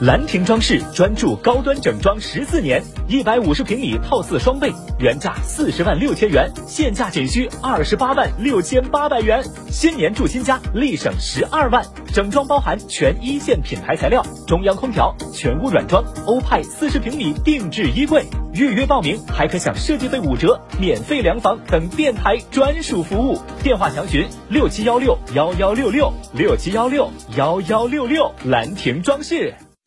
兰亭装饰专注高端整装十四年，一百五十平米套四双倍，原价四十万六千元，现价仅需二十八万六千八百元。新年住新家，立省十二万。整装包含全一线品牌材料、中央空调、全屋软装、欧派四十平米定制衣柜。预约报名还可享设计费五折、免费量房等电台专属服务。电话详询六七幺六幺幺六六六七幺六幺幺六六。兰亭装饰。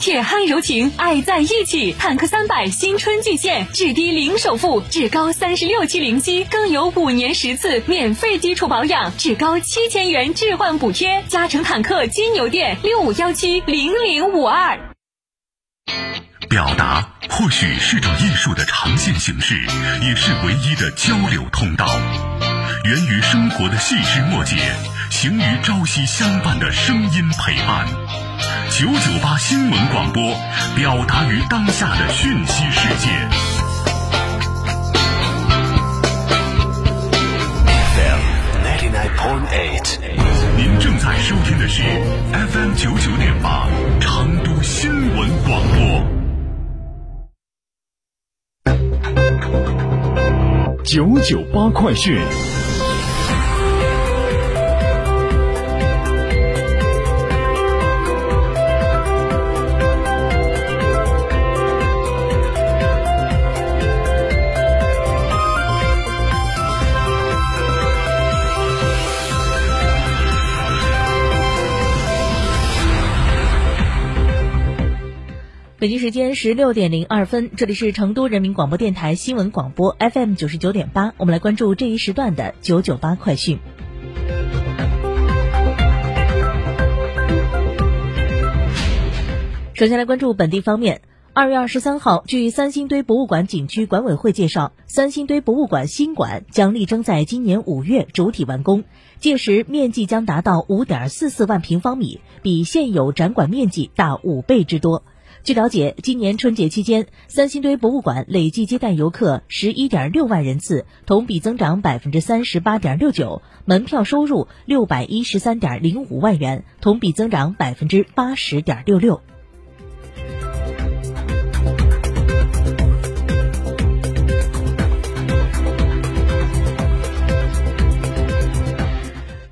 铁汉柔情，爱在一起。坦克三百新春巨献，至低零首付，至高三十六期零息，更有五年十次免费基础保养，至高七千元置换补贴。嘉诚坦克金牛店六五幺七零零五二。表达或许是种艺术的呈现形式，也是唯一的交流通道。源于生活的细枝末节，行于朝夕相伴的声音陪伴。九九八新闻广播，表达于当下的讯息世界。FM ninety nine point eight，您正在收听的是 FM 九九点八成都新闻广播。九九八快讯。北京时间十六点零二分，这里是成都人民广播电台新闻广播 FM 九十九点八，我们来关注这一时段的九九八快讯。首先来关注本地方面，二月二十三号，据三星堆博物馆景区管委会介绍，三星堆博物馆新馆将力争在今年五月主体完工，届时面积将达到五点四四万平方米，比现有展馆面积大五倍之多。据了解，今年春节期间，三星堆博物馆累计接待游客十一点六万人次，同比增长百分之三十八点六九；门票收入六百一十三点零五万元，同比增长百分之八十点六六。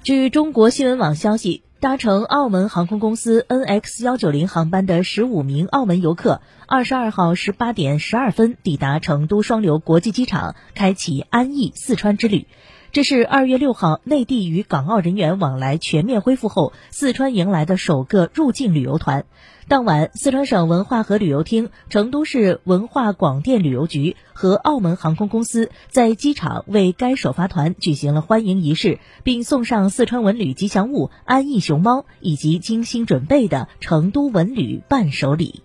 据中国新闻网消息。搭乘澳门航空公司 NX 幺九零航班的十五名澳门游客，二十二号十八点十二分抵达成都双流国际机场，开启安逸四川之旅。这是二月六号内地与港澳人员往来全面恢复后，四川迎来的首个入境旅游团。当晚，四川省文化和旅游厅、成都市文化广电旅游局和澳门航空公司在机场为该首发团举行了欢迎仪式，并送上四川文旅吉祥物安逸熊猫以及精心准备的成都文旅伴手礼。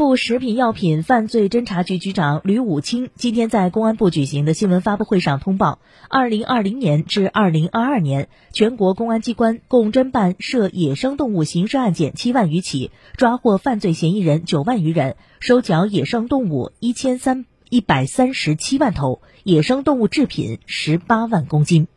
部食品药品犯罪侦查局局长吕武清今天在公安部举行的新闻发布会上通报，二零二零年至二零二二年，全国公安机关共侦办涉野生动物刑事案件七万余起，抓获犯罪嫌疑人九万余人，收缴野生动物一千三一百三十七万头，野生动物制品十八万公斤。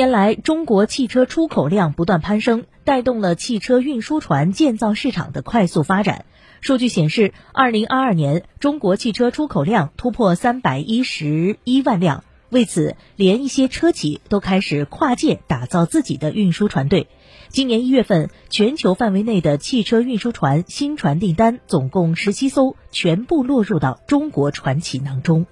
年来，中国汽车出口量不断攀升，带动了汽车运输船建造市场的快速发展。数据显示，二零二二年中国汽车出口量突破三百一十一万辆。为此，连一些车企都开始跨界打造自己的运输船队。今年一月份，全球范围内的汽车运输船新船订单总共十七艘，全部落入到中国船企囊中。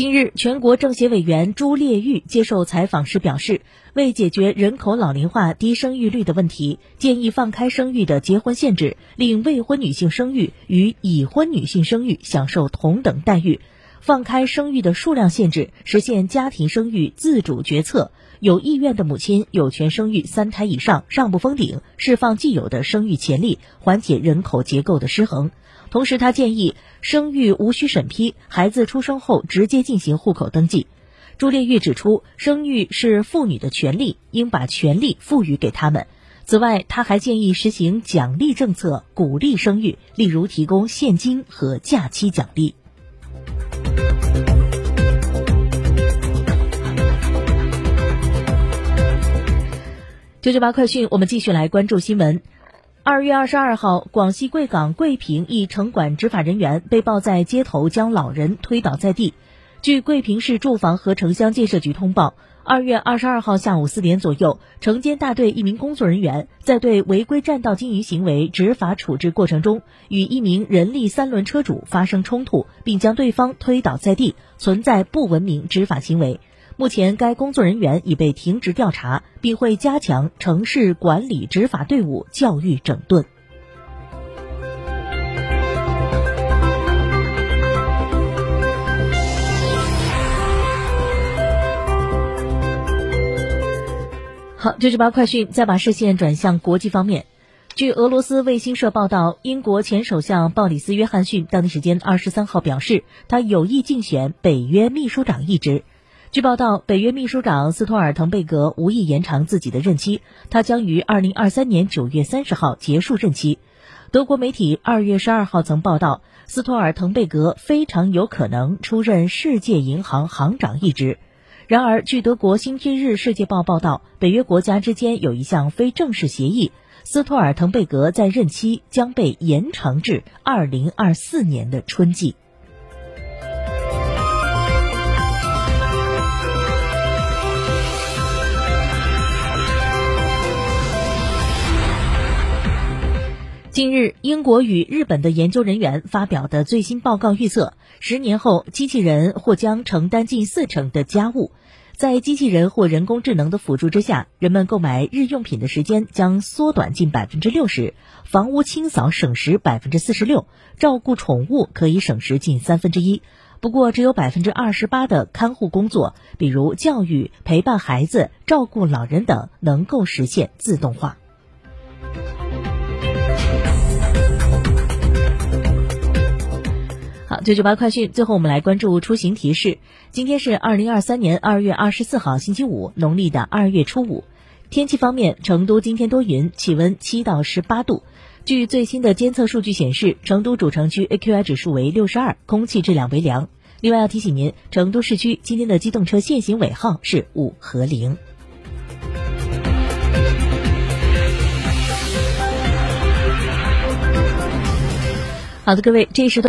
近日，全国政协委员朱烈玉接受采访时表示，为解决人口老龄化、低生育率的问题，建议放开生育的结婚限制，令未婚女性生育与已婚女性生育享受同等待遇；放开生育的数量限制，实现家庭生育自主决策。有意愿的母亲有权生育三胎以上，上不封顶，释放既有的生育潜力，缓解人口结构的失衡。同时，他建议生育无需审批，孩子出生后直接进行户口登记。朱烈玉指出，生育是妇女的权利，应把权利赋予给他们。此外，他还建议实行奖励政策，鼓励生育，例如提供现金和假期奖励。九九八快讯，我们继续来关注新闻。二月二十二号，广西贵港桂平一城管执法人员被曝在街头将老人推倒在地。据桂平市住房和城乡建设局通报，二月二十二号下午四点左右，城监大队一名工作人员在对违规占道经营行为执法处置过程中，与一名人力三轮车主发生冲突，并将对方推倒在地，存在不文明执法行为。目前，该工作人员已被停职调查，并会加强城市管理执法队伍教育整顿。好，九九八快讯，再把视线转向国际方面。据俄罗斯卫星社报道，英国前首相鲍里斯·约翰逊当地时间二十三号表示，他有意竞选北约秘书长一职。据报道，北约秘书长斯托尔滕贝格无意延长自己的任期，他将于二零二三年九月三十号结束任期。德国媒体二月十二号曾报道，斯托尔滕贝格非常有可能出任世界银行行长一职。然而，据德国《星期日世界报》报道，北约国家之间有一项非正式协议，斯托尔滕贝格在任期将被延长至二零二四年的春季。近日，英国与日本的研究人员发表的最新报告预测，十年后机器人或将承担近四成的家务。在机器人或人工智能的辅助之下，人们购买日用品的时间将缩短近百分之六十，房屋清扫省时百分之四十六，照顾宠物可以省时近三分之一。不过，只有百分之二十八的看护工作，比如教育、陪伴孩子、照顾老人等，能够实现自动化。九九八快讯，最后我们来关注出行提示。今天是二零二三年二月二十四号，星期五，农历的二月初五。天气方面，成都今天多云，气温七到十八度。据最新的监测数据显示，成都主城区 AQI 指数为六十二，空气质量为良。另外要提醒您，成都市区今天的机动车限行尾号是五和零。好的，各位，这一时段。